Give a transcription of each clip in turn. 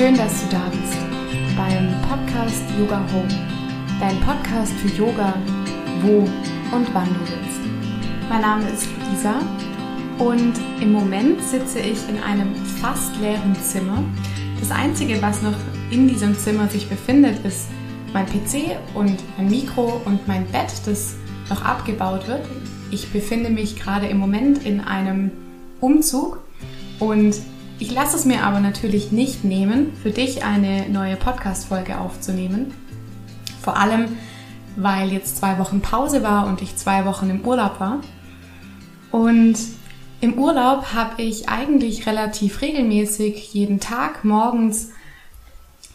Schön, dass du da bist beim Podcast Yoga Home, dein Podcast für Yoga, wo und wann du willst. Mein Name ist Lisa und im Moment sitze ich in einem fast leeren Zimmer. Das Einzige, was noch in diesem Zimmer sich befindet, ist mein PC und mein Mikro und mein Bett, das noch abgebaut wird. Ich befinde mich gerade im Moment in einem Umzug und ich lasse es mir aber natürlich nicht nehmen, für dich eine neue Podcast-Folge aufzunehmen. Vor allem, weil jetzt zwei Wochen Pause war und ich zwei Wochen im Urlaub war. Und im Urlaub habe ich eigentlich relativ regelmäßig jeden Tag morgens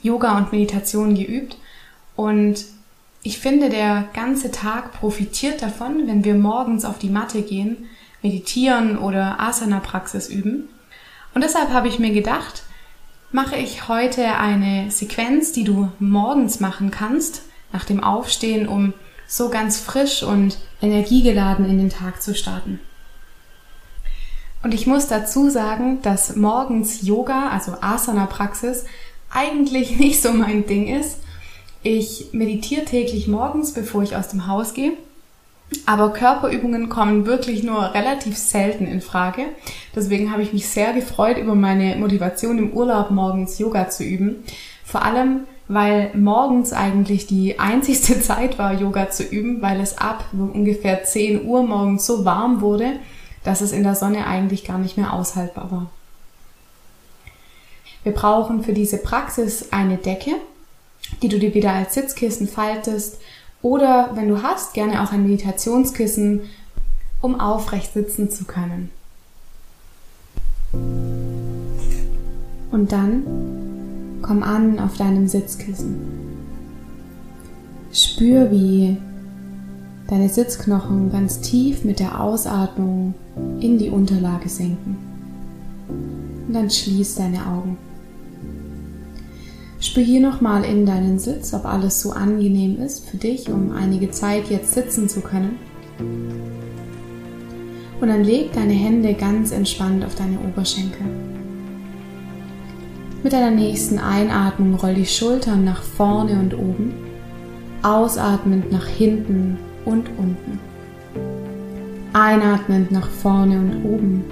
Yoga und Meditation geübt. Und ich finde, der ganze Tag profitiert davon, wenn wir morgens auf die Matte gehen, meditieren oder Asana-Praxis üben. Und deshalb habe ich mir gedacht, mache ich heute eine Sequenz, die du morgens machen kannst, nach dem Aufstehen, um so ganz frisch und energiegeladen in den Tag zu starten. Und ich muss dazu sagen, dass morgens Yoga, also Asana-Praxis, eigentlich nicht so mein Ding ist. Ich meditiere täglich morgens, bevor ich aus dem Haus gehe. Aber Körperübungen kommen wirklich nur relativ selten in Frage. Deswegen habe ich mich sehr gefreut über meine Motivation im Urlaub morgens Yoga zu üben. Vor allem, weil morgens eigentlich die einzigste Zeit war, Yoga zu üben, weil es ab ungefähr 10 Uhr morgens so warm wurde, dass es in der Sonne eigentlich gar nicht mehr aushaltbar war. Wir brauchen für diese Praxis eine Decke, die du dir wieder als Sitzkissen faltest oder wenn du hast, gerne auch ein Meditationskissen, um aufrecht sitzen zu können. Und dann komm an auf deinem Sitzkissen. Spür, wie deine Sitzknochen ganz tief mit der Ausatmung in die Unterlage senken. Und dann schließ deine Augen. Spür hier nochmal in deinen Sitz, ob alles so angenehm ist für dich, um einige Zeit jetzt sitzen zu können. Und dann leg deine Hände ganz entspannt auf deine Oberschenkel. Mit deiner nächsten Einatmung roll die Schultern nach vorne und oben, ausatmend nach hinten und unten. Einatmend nach vorne und oben,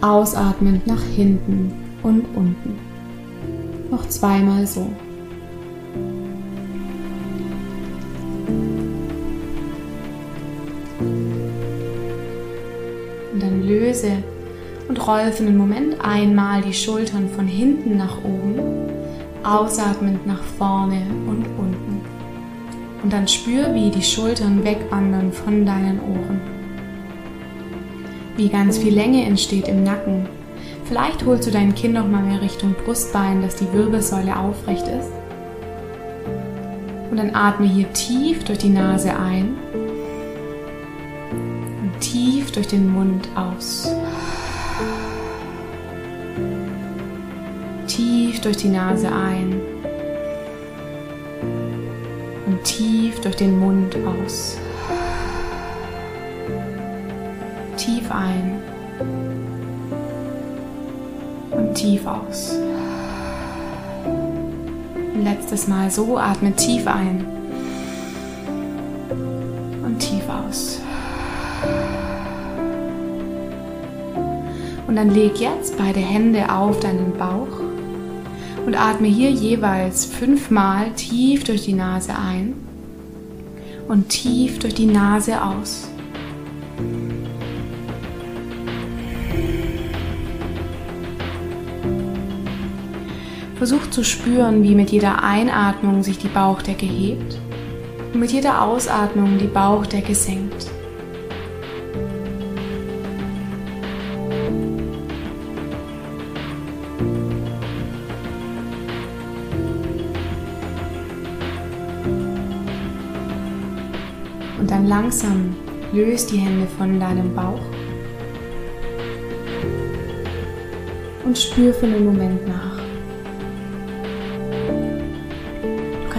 ausatmend nach hinten und unten. Noch zweimal so. Und dann löse und roll für einen Moment einmal die Schultern von hinten nach oben, ausatmend nach vorne und unten. Und dann spür, wie die Schultern wegwandern von deinen Ohren. Wie ganz viel Länge entsteht im Nacken Vielleicht holst du dein Kinn noch mal mehr Richtung Brustbein, dass die Wirbelsäule aufrecht ist. Und dann atme hier tief durch die Nase ein und tief durch den Mund aus. Tief durch die Nase ein und tief durch den Mund aus. Tief ein tief aus. letztes Mal so, atme tief ein und tief aus. Und dann leg jetzt beide Hände auf deinen Bauch und atme hier jeweils fünfmal tief durch die Nase ein und tief durch die Nase aus. Versuch zu spüren, wie mit jeder Einatmung sich die Bauchdecke hebt und mit jeder Ausatmung die Bauchdecke senkt. Und dann langsam löst die Hände von deinem Bauch und spür für einen Moment nach.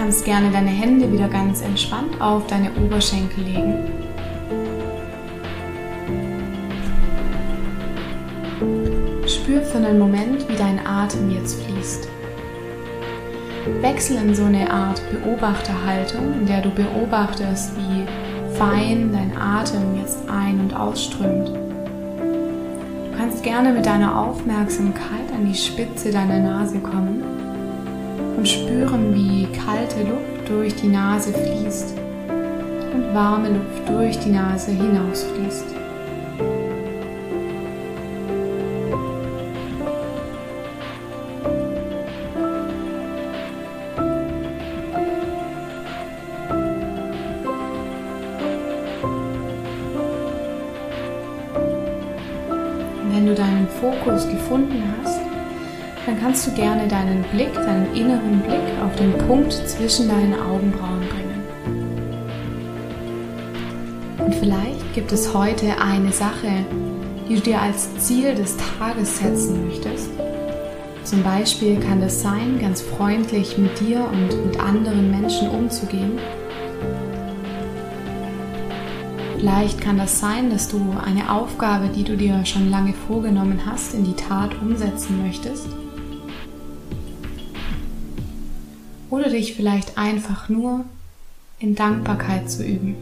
Kannst gerne deine Hände wieder ganz entspannt auf deine Oberschenkel legen. Spür für einen Moment, wie dein Atem jetzt fließt. wechsel in so eine Art Beobachterhaltung, in der du beobachtest, wie fein dein Atem jetzt ein- und ausströmt. Du kannst gerne mit deiner Aufmerksamkeit an die Spitze deiner Nase kommen und spüren, wie kalte Luft durch die Nase fließt und warme Luft durch die Nase hinausfließt. wenn du deinen Fokus gefunden hast, dann kannst du gerne deinen Blick, deinen inneren Blick auf den Punkt zwischen deinen Augenbrauen bringen. Und vielleicht gibt es heute eine Sache, die du dir als Ziel des Tages setzen möchtest. Zum Beispiel kann das sein, ganz freundlich mit dir und mit anderen Menschen umzugehen Vielleicht kann das sein, dass du eine Aufgabe, die du dir schon lange vorgenommen hast, in die Tat umsetzen möchtest. Dich vielleicht einfach nur in Dankbarkeit zu üben.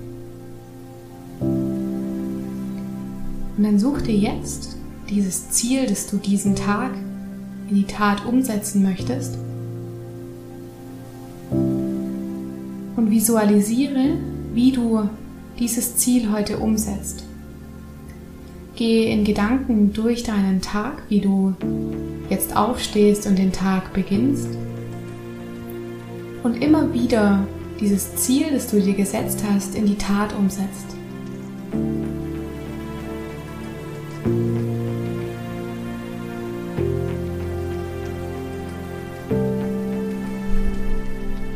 Und dann such dir jetzt dieses Ziel, das du diesen Tag in die Tat umsetzen möchtest. Und visualisiere, wie du dieses Ziel heute umsetzt. Gehe in Gedanken durch deinen Tag, wie du jetzt aufstehst und den Tag beginnst. Und immer wieder dieses Ziel, das du dir gesetzt hast, in die Tat umsetzt.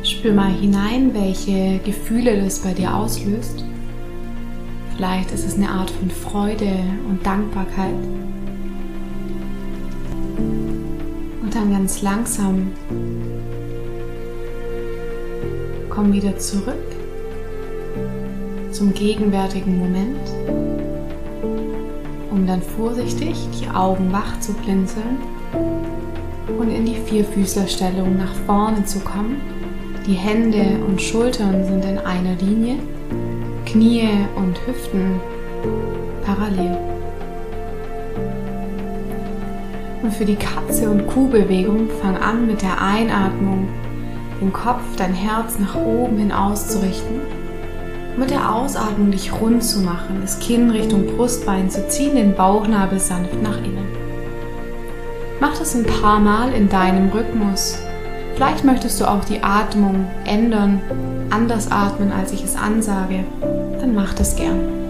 Spür mal hinein, welche Gefühle das bei dir auslöst. Vielleicht ist es eine Art von Freude und Dankbarkeit. Und dann ganz langsam komm wieder zurück zum gegenwärtigen Moment, um dann vorsichtig die Augen wach zu blinzeln und in die Vierfüßlerstellung nach vorne zu kommen. Die Hände und Schultern sind in einer Linie Knie und Hüften parallel. Und für die Katze- und Kuhbewegung fang an mit der Einatmung, den Kopf, dein Herz nach oben hin auszurichten. Mit der Ausatmung dich rund zu machen, das Kinn Richtung Brustbein zu ziehen, den Bauchnabel sanft nach innen. Mach das ein paar Mal in deinem Rhythmus. Vielleicht möchtest du auch die Atmung ändern, anders atmen, als ich es ansage dann mach das gern.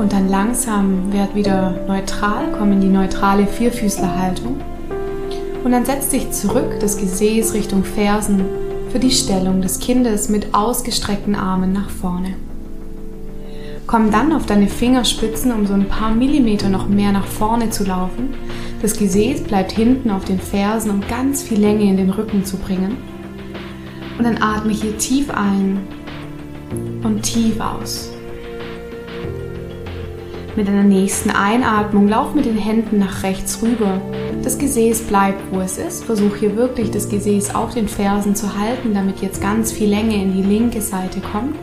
Und dann langsam werd wieder neutral, komm in die neutrale Vierfüßlerhaltung. Und dann setz dich zurück, das Gesäß Richtung Fersen, für die Stellung des Kindes mit ausgestreckten Armen nach vorne. Komm dann auf deine Fingerspitzen, um so ein paar Millimeter noch mehr nach vorne zu laufen. Das Gesäß bleibt hinten auf den Fersen, um ganz viel Länge in den Rücken zu bringen. Und dann atme hier tief ein und tief aus. Mit deiner nächsten Einatmung lauf mit den Händen nach rechts rüber. Das Gesäß bleibt, wo es ist. Versuch hier wirklich das Gesäß auf den Fersen zu halten, damit jetzt ganz viel Länge in die linke Seite kommt.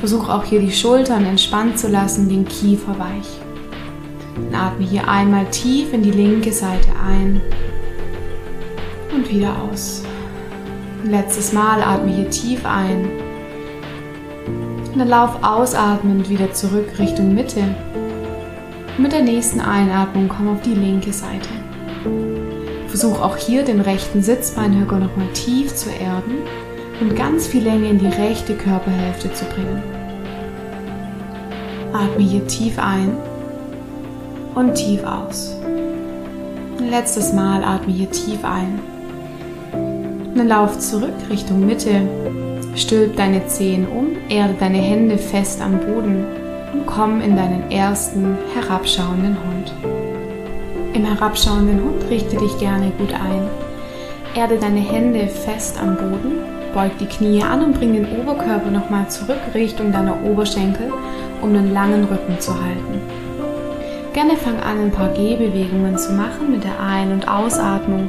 Versuch auch hier die Schultern entspannt zu lassen, den Kiefer weich. Dann atme hier einmal tief in die linke Seite ein und wieder aus. letztes Mal atme hier tief ein. Dann lauf ausatmend wieder zurück Richtung Mitte. Und mit der nächsten Einatmung komm auf die linke Seite. Versuch auch hier den rechten Sitzbeinhöcker nochmal tief zu erden und ganz viel Länge in die rechte Körperhälfte zu bringen. Atme hier tief ein und tief aus. Letztes Mal atme hier tief ein. Dann lauf zurück Richtung Mitte. Stülp deine Zehen um, erde deine Hände fest am Boden und komm in deinen ersten herabschauenden Hund. Im herabschauenden Hund richte dich gerne gut ein. Erde deine Hände fest am Boden, beug die Knie an und bring den Oberkörper nochmal zurück Richtung deiner Oberschenkel, um einen langen Rücken zu halten. Gerne fang an, ein paar Gehbewegungen zu machen mit der Ein- und Ausatmung.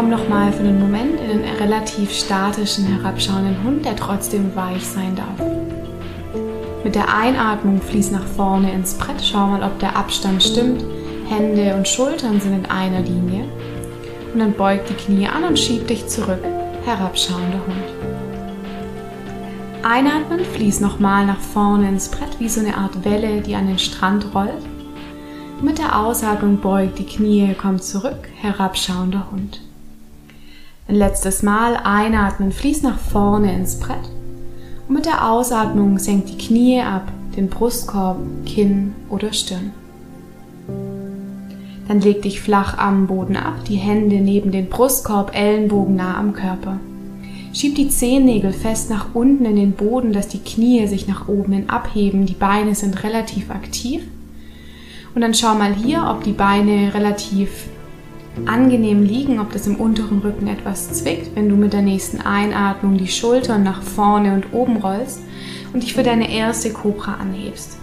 Komm nochmal für einen Moment in einen relativ statischen, herabschauenden Hund, der trotzdem weich sein darf. Mit der Einatmung fließ nach vorne ins Brett. Schau mal, ob der Abstand stimmt. Hände und Schultern sind in einer Linie. Und dann beug die Knie an und schieb dich zurück. Herabschauender Hund. Einatmen, fließ nochmal nach vorne ins Brett wie so eine Art Welle, die an den Strand rollt. Mit der Ausatmung beugt die Knie, kommt zurück, herabschauender Hund. Ein letztes Mal einatmen, fließ nach vorne ins Brett. Und mit der Ausatmung senkt die Knie ab, den Brustkorb, Kinn oder Stirn. Dann leg dich flach am Boden ab, die Hände neben den Brustkorb, Ellenbogen nah am Körper. Schieb die Zehennägel fest nach unten in den Boden, dass die Knie sich nach oben hin abheben. Die Beine sind relativ aktiv. Und dann schau mal hier, ob die Beine relativ angenehm liegen, ob das im unteren Rücken etwas zwickt, wenn du mit der nächsten Einatmung die Schultern nach vorne und oben rollst und dich für deine erste Cobra anhebst.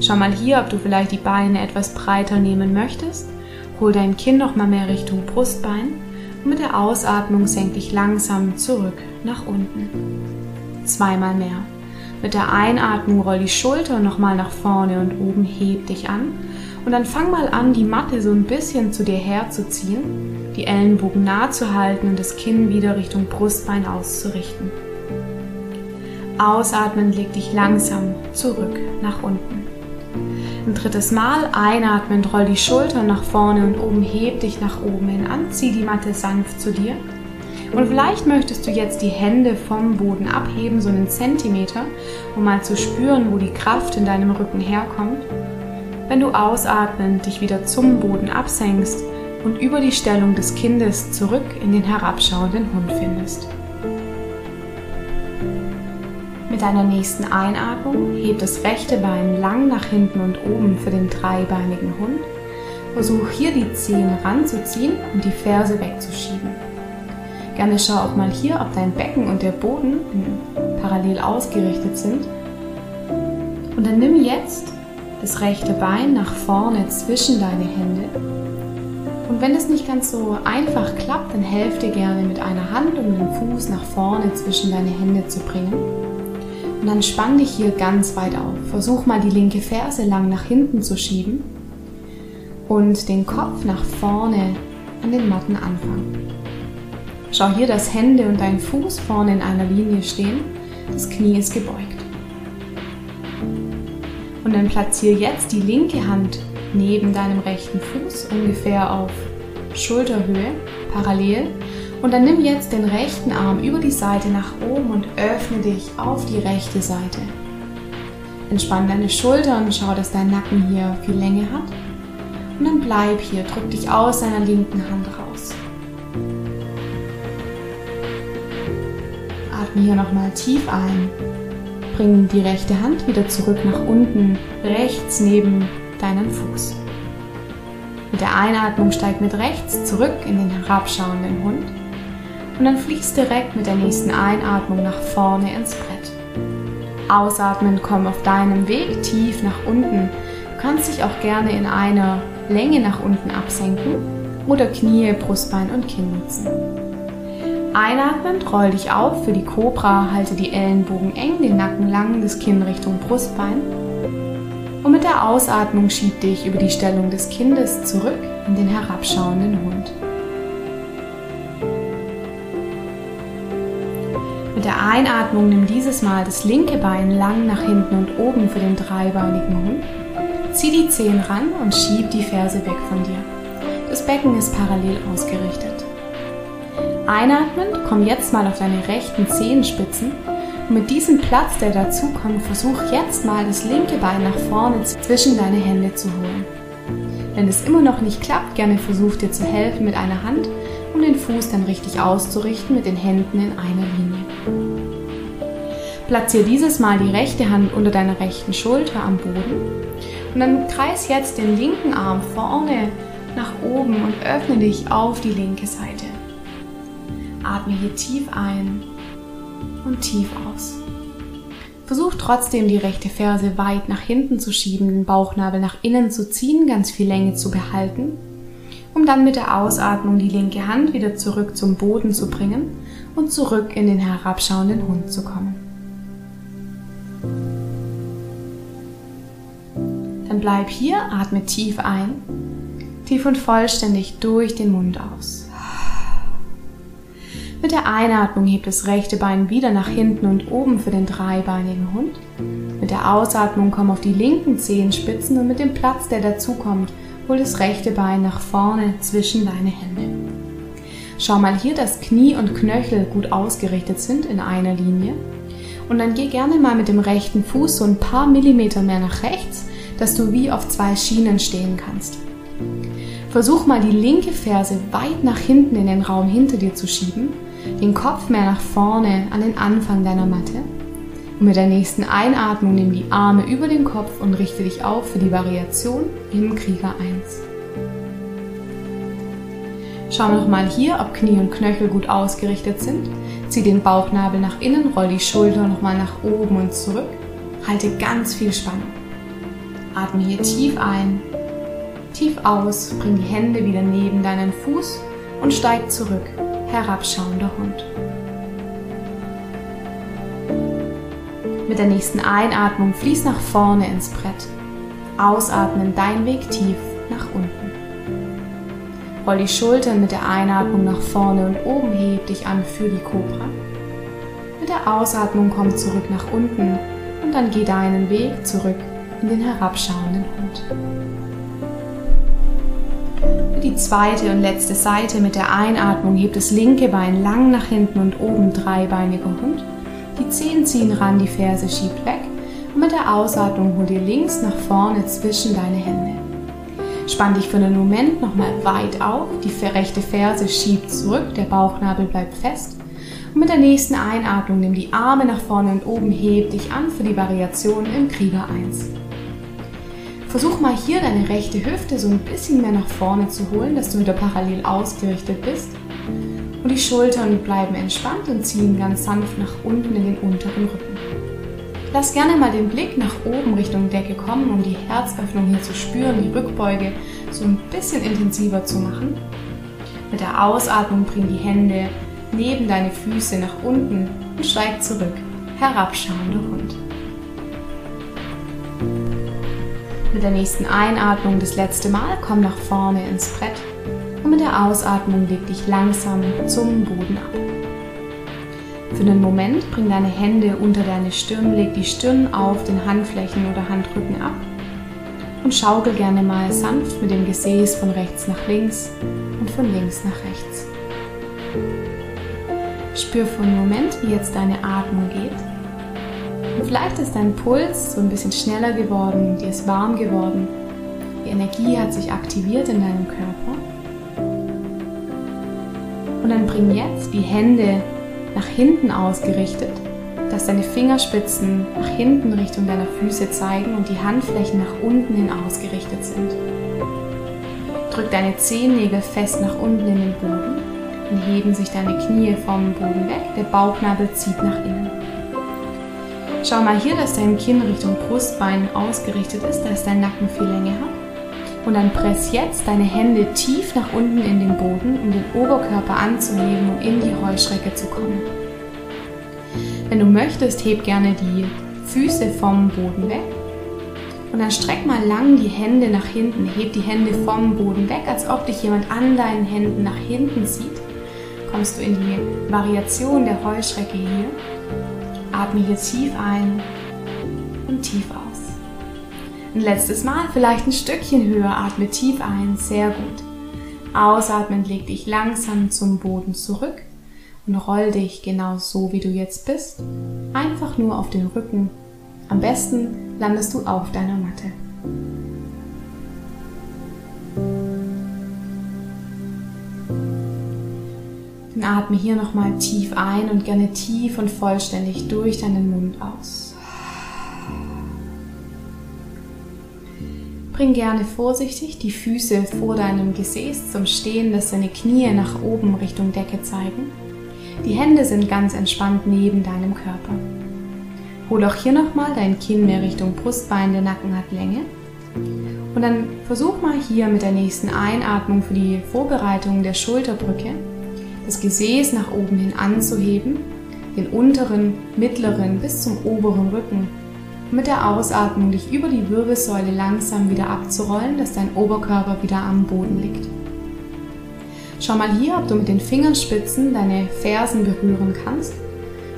Schau mal hier, ob du vielleicht die Beine etwas breiter nehmen möchtest. Hol dein Kinn noch mal mehr Richtung Brustbein und mit der Ausatmung senk dich langsam zurück nach unten. Zweimal mehr. Mit der Einatmung roll die Schulter nochmal nach vorne und oben heb dich an. Und dann fang mal an, die Matte so ein bisschen zu dir herzuziehen, die Ellenbogen nah zu halten und das Kinn wieder Richtung Brustbein auszurichten. Ausatmen leg dich langsam zurück nach unten. Ein drittes Mal einatmend roll die Schultern nach vorne und oben heb dich nach oben hin an, zieh die Matte sanft zu dir. Und vielleicht möchtest du jetzt die Hände vom Boden abheben, so einen Zentimeter, um mal zu spüren, wo die Kraft in deinem Rücken herkommt. Wenn du ausatmend dich wieder zum Boden absenkst und über die Stellung des Kindes zurück in den herabschauenden Hund findest. Mit deiner nächsten Einatmung heb das rechte Bein lang nach hinten und oben für den dreibeinigen Hund. Versuch hier die Zehen ranzuziehen und die Ferse wegzuschieben. Gerne schau auch mal hier, ob dein Becken und der Boden parallel ausgerichtet sind. Und dann nimm jetzt das rechte Bein nach vorne zwischen deine Hände. Und wenn es nicht ganz so einfach klappt, dann helf dir gerne mit einer Hand, um den Fuß nach vorne zwischen deine Hände zu bringen. Und dann spann dich hier ganz weit auf. Versuch mal die linke Ferse lang nach hinten zu schieben und den Kopf nach vorne an den matten Anfang. Schau hier, dass Hände und dein Fuß vorne in einer Linie stehen. Das Knie ist gebeugt. Und dann platziere jetzt die linke Hand neben deinem rechten Fuß ungefähr auf Schulterhöhe, parallel und dann nimm jetzt den rechten Arm über die Seite nach oben und öffne dich auf die rechte Seite. Entspann deine Schultern, schau, dass dein Nacken hier viel Länge hat. Und dann bleib hier, drück dich aus deiner linken Hand raus. Atme hier nochmal tief ein. Bring die rechte Hand wieder zurück nach unten, rechts neben deinen Fuß. Mit der Einatmung steig mit rechts zurück in den herabschauenden Hund und dann fließt direkt mit der nächsten Einatmung nach vorne ins Brett. Ausatmen, komm auf deinem Weg tief nach unten. Du kannst dich auch gerne in einer Länge nach unten absenken oder Knie, Brustbein und Kinn nutzen. Einatmend roll dich auf für die Cobra, halte die Ellenbogen eng, den Nacken lang, das Kinn Richtung Brustbein. Und mit der Ausatmung schieb dich über die Stellung des Kindes zurück in den herabschauenden Hund. Mit der Einatmung nimm dieses Mal das linke Bein lang nach hinten und oben für den dreibeinigen Hund. Zieh die Zehen ran und schieb die Ferse weg von dir. Das Becken ist parallel ausgerichtet. Einatmend, komm jetzt mal auf deine rechten Zehenspitzen und mit diesem Platz, der dazu kommt, versuch jetzt mal das linke Bein nach vorne zwischen deine Hände zu holen. Wenn es immer noch nicht klappt, gerne versuch dir zu helfen mit einer Hand um den Fuß dann richtig auszurichten mit den Händen in einer Linie. Platziere dieses Mal die rechte Hand unter deiner rechten Schulter am Boden und dann kreis jetzt den linken Arm vorne nach oben und öffne dich auf die linke Seite. Atme hier tief ein und tief aus. Versuch trotzdem die rechte Ferse weit nach hinten zu schieben, den Bauchnabel nach innen zu ziehen, ganz viel Länge zu behalten, um dann mit der Ausatmung die linke Hand wieder zurück zum Boden zu bringen und zurück in den herabschauenden Hund zu kommen. Dann bleib hier, atme tief ein, tief und vollständig durch den Mund aus. Mit der Einatmung hebt das rechte Bein wieder nach hinten und oben für den dreibeinigen Hund. Mit der Ausatmung komm auf die linken Zehenspitzen und mit dem Platz, der dazukommt, hol das rechte Bein nach vorne zwischen deine Hände. Schau mal hier, dass Knie und Knöchel gut ausgerichtet sind in einer Linie. Und dann geh gerne mal mit dem rechten Fuß so ein paar Millimeter mehr nach rechts, dass du wie auf zwei Schienen stehen kannst. Versuch mal die linke Ferse weit nach hinten in den Raum hinter dir zu schieben den Kopf mehr nach vorne an den Anfang deiner Matte. Und mit der nächsten Einatmung nimm die Arme über den Kopf und richte dich auf für die Variation im Krieger 1. Schau nochmal hier, ob Knie und Knöchel gut ausgerichtet sind. Zieh den Bauchnabel nach innen, roll die Schulter nochmal nach oben und zurück. Halte ganz viel Spannung. Atme hier tief ein, tief aus, bring die Hände wieder neben deinen Fuß und steig zurück herabschauender Hund. Mit der nächsten Einatmung fließ nach vorne ins Brett. Ausatmen dein Weg tief nach unten. Roll die Schultern mit der Einatmung nach vorne und oben heb dich an für die Kobra. Mit der Ausatmung komm zurück nach unten und dann geh deinen Weg zurück in den herabschauenden Hund die zweite und letzte Seite mit der Einatmung hebt das linke Bein lang nach hinten und oben dreibeiniger Hund. Die Zehen ziehen ran, die Ferse schiebt weg und mit der Ausatmung hol dir links nach vorne zwischen deine Hände. Spann dich für einen Moment nochmal weit auf, die rechte Ferse schiebt zurück, der Bauchnabel bleibt fest. Und mit der nächsten Einatmung nimm die Arme nach vorne und oben, heb dich an für die Variation im Krieger 1. Versuch mal hier deine rechte Hüfte so ein bisschen mehr nach vorne zu holen, dass du wieder parallel ausgerichtet bist. Und die Schultern bleiben entspannt und ziehen ganz sanft nach unten in den unteren Rücken. Lass gerne mal den Blick nach oben Richtung Decke kommen, um die Herzöffnung hier zu spüren, die Rückbeuge so ein bisschen intensiver zu machen. Mit der Ausatmung bring die Hände neben deine Füße nach unten und steig zurück. Herabschauender Hund. Mit der nächsten Einatmung das letzte Mal komm nach vorne ins Brett und mit der Ausatmung leg dich langsam zum Boden ab. Für einen Moment bring deine Hände unter deine Stirn, leg die Stirn auf den Handflächen oder Handrücken ab und schaukel gerne mal sanft mit dem Gesäß von rechts nach links und von links nach rechts. Spür für einen Moment, wie jetzt deine Atmung geht vielleicht ist dein Puls so ein bisschen schneller geworden, dir ist warm geworden, die Energie hat sich aktiviert in deinem Körper. Und dann bring jetzt die Hände nach hinten ausgerichtet, dass deine Fingerspitzen nach hinten Richtung deiner Füße zeigen und die Handflächen nach unten hin ausgerichtet sind. Drück deine Zehennägel fest nach unten in den Boden und heben sich deine Knie vom Boden weg, der Bauchnabel zieht nach innen. Schau mal hier, dass dein Kinn Richtung Brustbein ausgerichtet ist, dass dein Nacken viel Länge hat. Und dann press jetzt deine Hände tief nach unten in den Boden, um den Oberkörper anzuheben und in die Heuschrecke zu kommen. Wenn du möchtest, heb gerne die Füße vom Boden weg. Und dann streck mal lang die Hände nach hinten. Heb die Hände vom Boden weg, als ob dich jemand an deinen Händen nach hinten zieht. Kommst du in die Variation der Heuschrecke hier. Atme hier tief ein und tief aus. Ein letztes Mal, vielleicht ein Stückchen höher, atme tief ein, sehr gut. Ausatmend leg dich langsam zum Boden zurück und roll dich genau so, wie du jetzt bist, einfach nur auf den Rücken. Am besten landest du auf deiner Matte. Atme hier nochmal tief ein und gerne tief und vollständig durch deinen Mund aus. Bring gerne vorsichtig die Füße vor deinem Gesäß zum Stehen, dass deine Knie nach oben Richtung Decke zeigen. Die Hände sind ganz entspannt neben deinem Körper. Hol auch hier nochmal dein Kinn mehr Richtung Brustbein, der Nacken hat Länge. Und dann versuch mal hier mit der nächsten Einatmung für die Vorbereitung der Schulterbrücke das Gesäß nach oben hin anzuheben, den unteren, mittleren bis zum oberen Rücken. Und mit der Ausatmung dich über die Wirbelsäule langsam wieder abzurollen, dass dein Oberkörper wieder am Boden liegt. Schau mal hier, ob du mit den Fingerspitzen deine Fersen berühren kannst.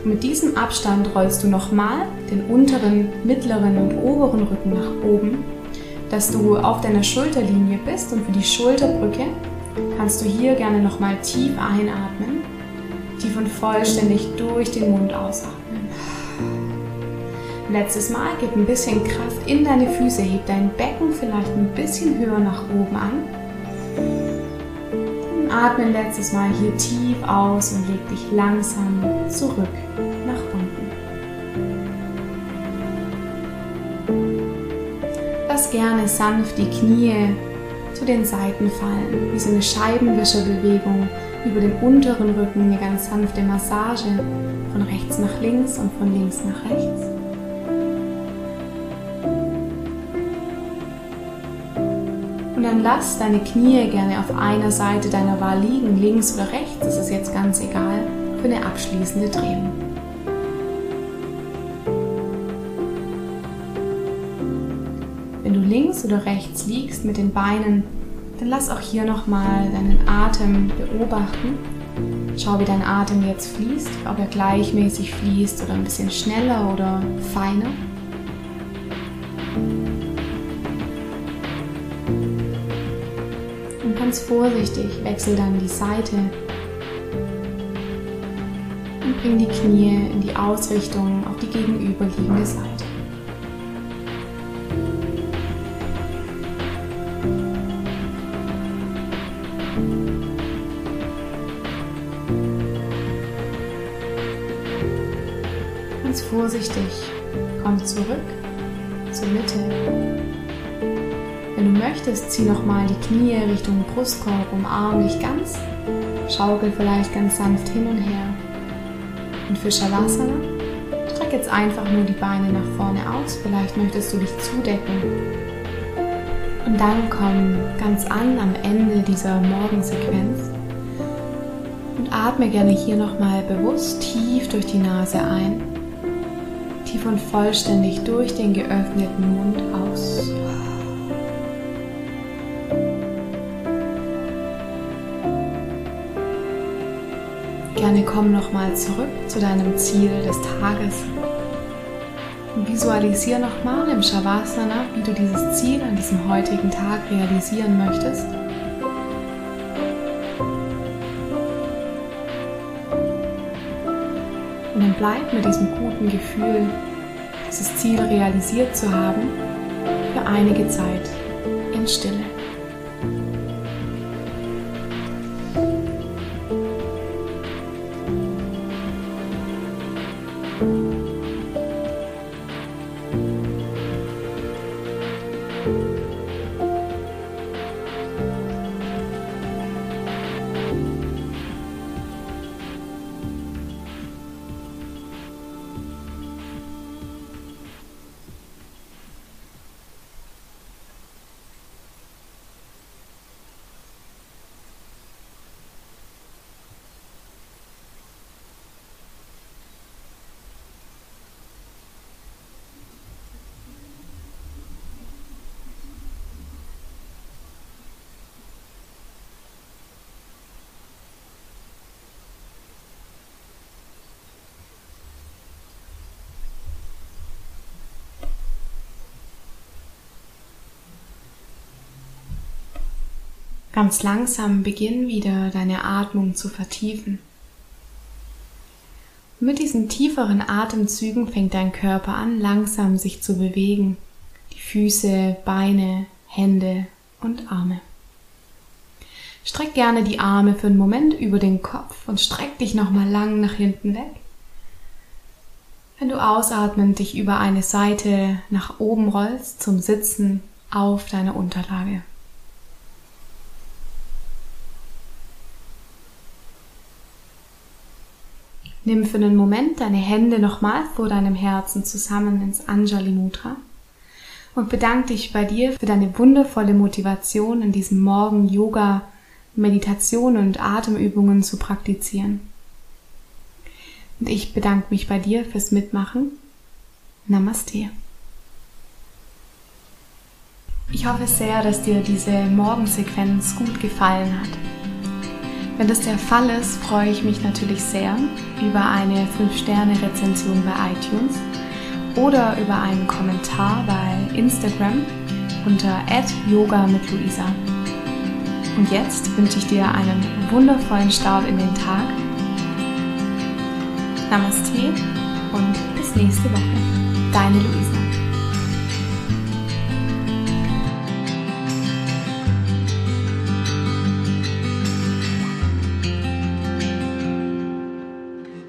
Und mit diesem Abstand rollst du nochmal den unteren, mittleren und oberen Rücken nach oben, dass du auf deiner Schulterlinie bist und für die Schulterbrücke kannst du hier gerne nochmal tief einatmen, tief und vollständig durch den Mund ausatmen. Letztes Mal gib ein bisschen Kraft in deine Füße, heb dein Becken vielleicht ein bisschen höher nach oben an atme letztes Mal hier tief aus und leg dich langsam zurück nach unten. Lass gerne sanft die Knie zu den Seiten fallen, wie so eine Scheibenwischerbewegung über den unteren Rücken, eine ganz sanfte Massage von rechts nach links und von links nach rechts. Und dann lass deine Knie gerne auf einer Seite deiner Wahl liegen, links oder rechts, das ist jetzt ganz egal, für eine abschließende Drehung. Links oder rechts liegst mit den Beinen, dann lass auch hier nochmal deinen Atem beobachten. Schau, wie dein Atem jetzt fließt, ob er gleichmäßig fließt oder ein bisschen schneller oder feiner. ganz vorsichtig wechsel dann die Seite und bring die Knie in die Ausrichtung auf die gegenüberliegende Seite. Vorsichtig. Komm zurück zur Mitte. Wenn du möchtest, zieh nochmal die Knie Richtung Brustkorb, umarm dich ganz, schaukel vielleicht ganz sanft hin und her. Und für Shavasana streck jetzt einfach nur die Beine nach vorne aus, vielleicht möchtest du dich zudecken. Und dann komm ganz an am Ende dieser Morgensequenz. Und atme gerne hier nochmal bewusst tief durch die Nase ein, tief und vollständig durch den geöffneten Mund aus. Gerne komm nochmal zurück zu deinem Ziel des Tages. Visualisiere nochmal im Shavasana, wie du dieses Ziel an diesem heutigen Tag realisieren möchtest. Bleib mit diesem guten Gefühl, dieses Ziel realisiert zu haben, für einige Zeit in Stille. Ganz langsam beginn wieder deine Atmung zu vertiefen. Mit diesen tieferen Atemzügen fängt dein Körper an, langsam sich zu bewegen. Die Füße, Beine, Hände und Arme. Streck gerne die Arme für einen Moment über den Kopf und streck dich nochmal lang nach hinten weg. Wenn du ausatmend dich über eine Seite nach oben rollst zum Sitzen auf deiner Unterlage. Nimm für einen Moment deine Hände nochmal vor deinem Herzen zusammen ins Anjali Mudra und bedanke dich bei dir für deine wundervolle Motivation in diesem Morgen Yoga, Meditation und Atemübungen zu praktizieren. Und ich bedanke mich bei dir fürs Mitmachen. Namaste. Ich hoffe sehr, dass dir diese Morgensequenz gut gefallen hat. Wenn das der Fall ist, freue ich mich natürlich sehr über eine 5-Sterne-Rezension bei iTunes oder über einen Kommentar bei Instagram unter yoga mit Luisa. Und jetzt wünsche ich dir einen wundervollen Start in den Tag. Namaste und bis nächste Woche. Deine Luisa.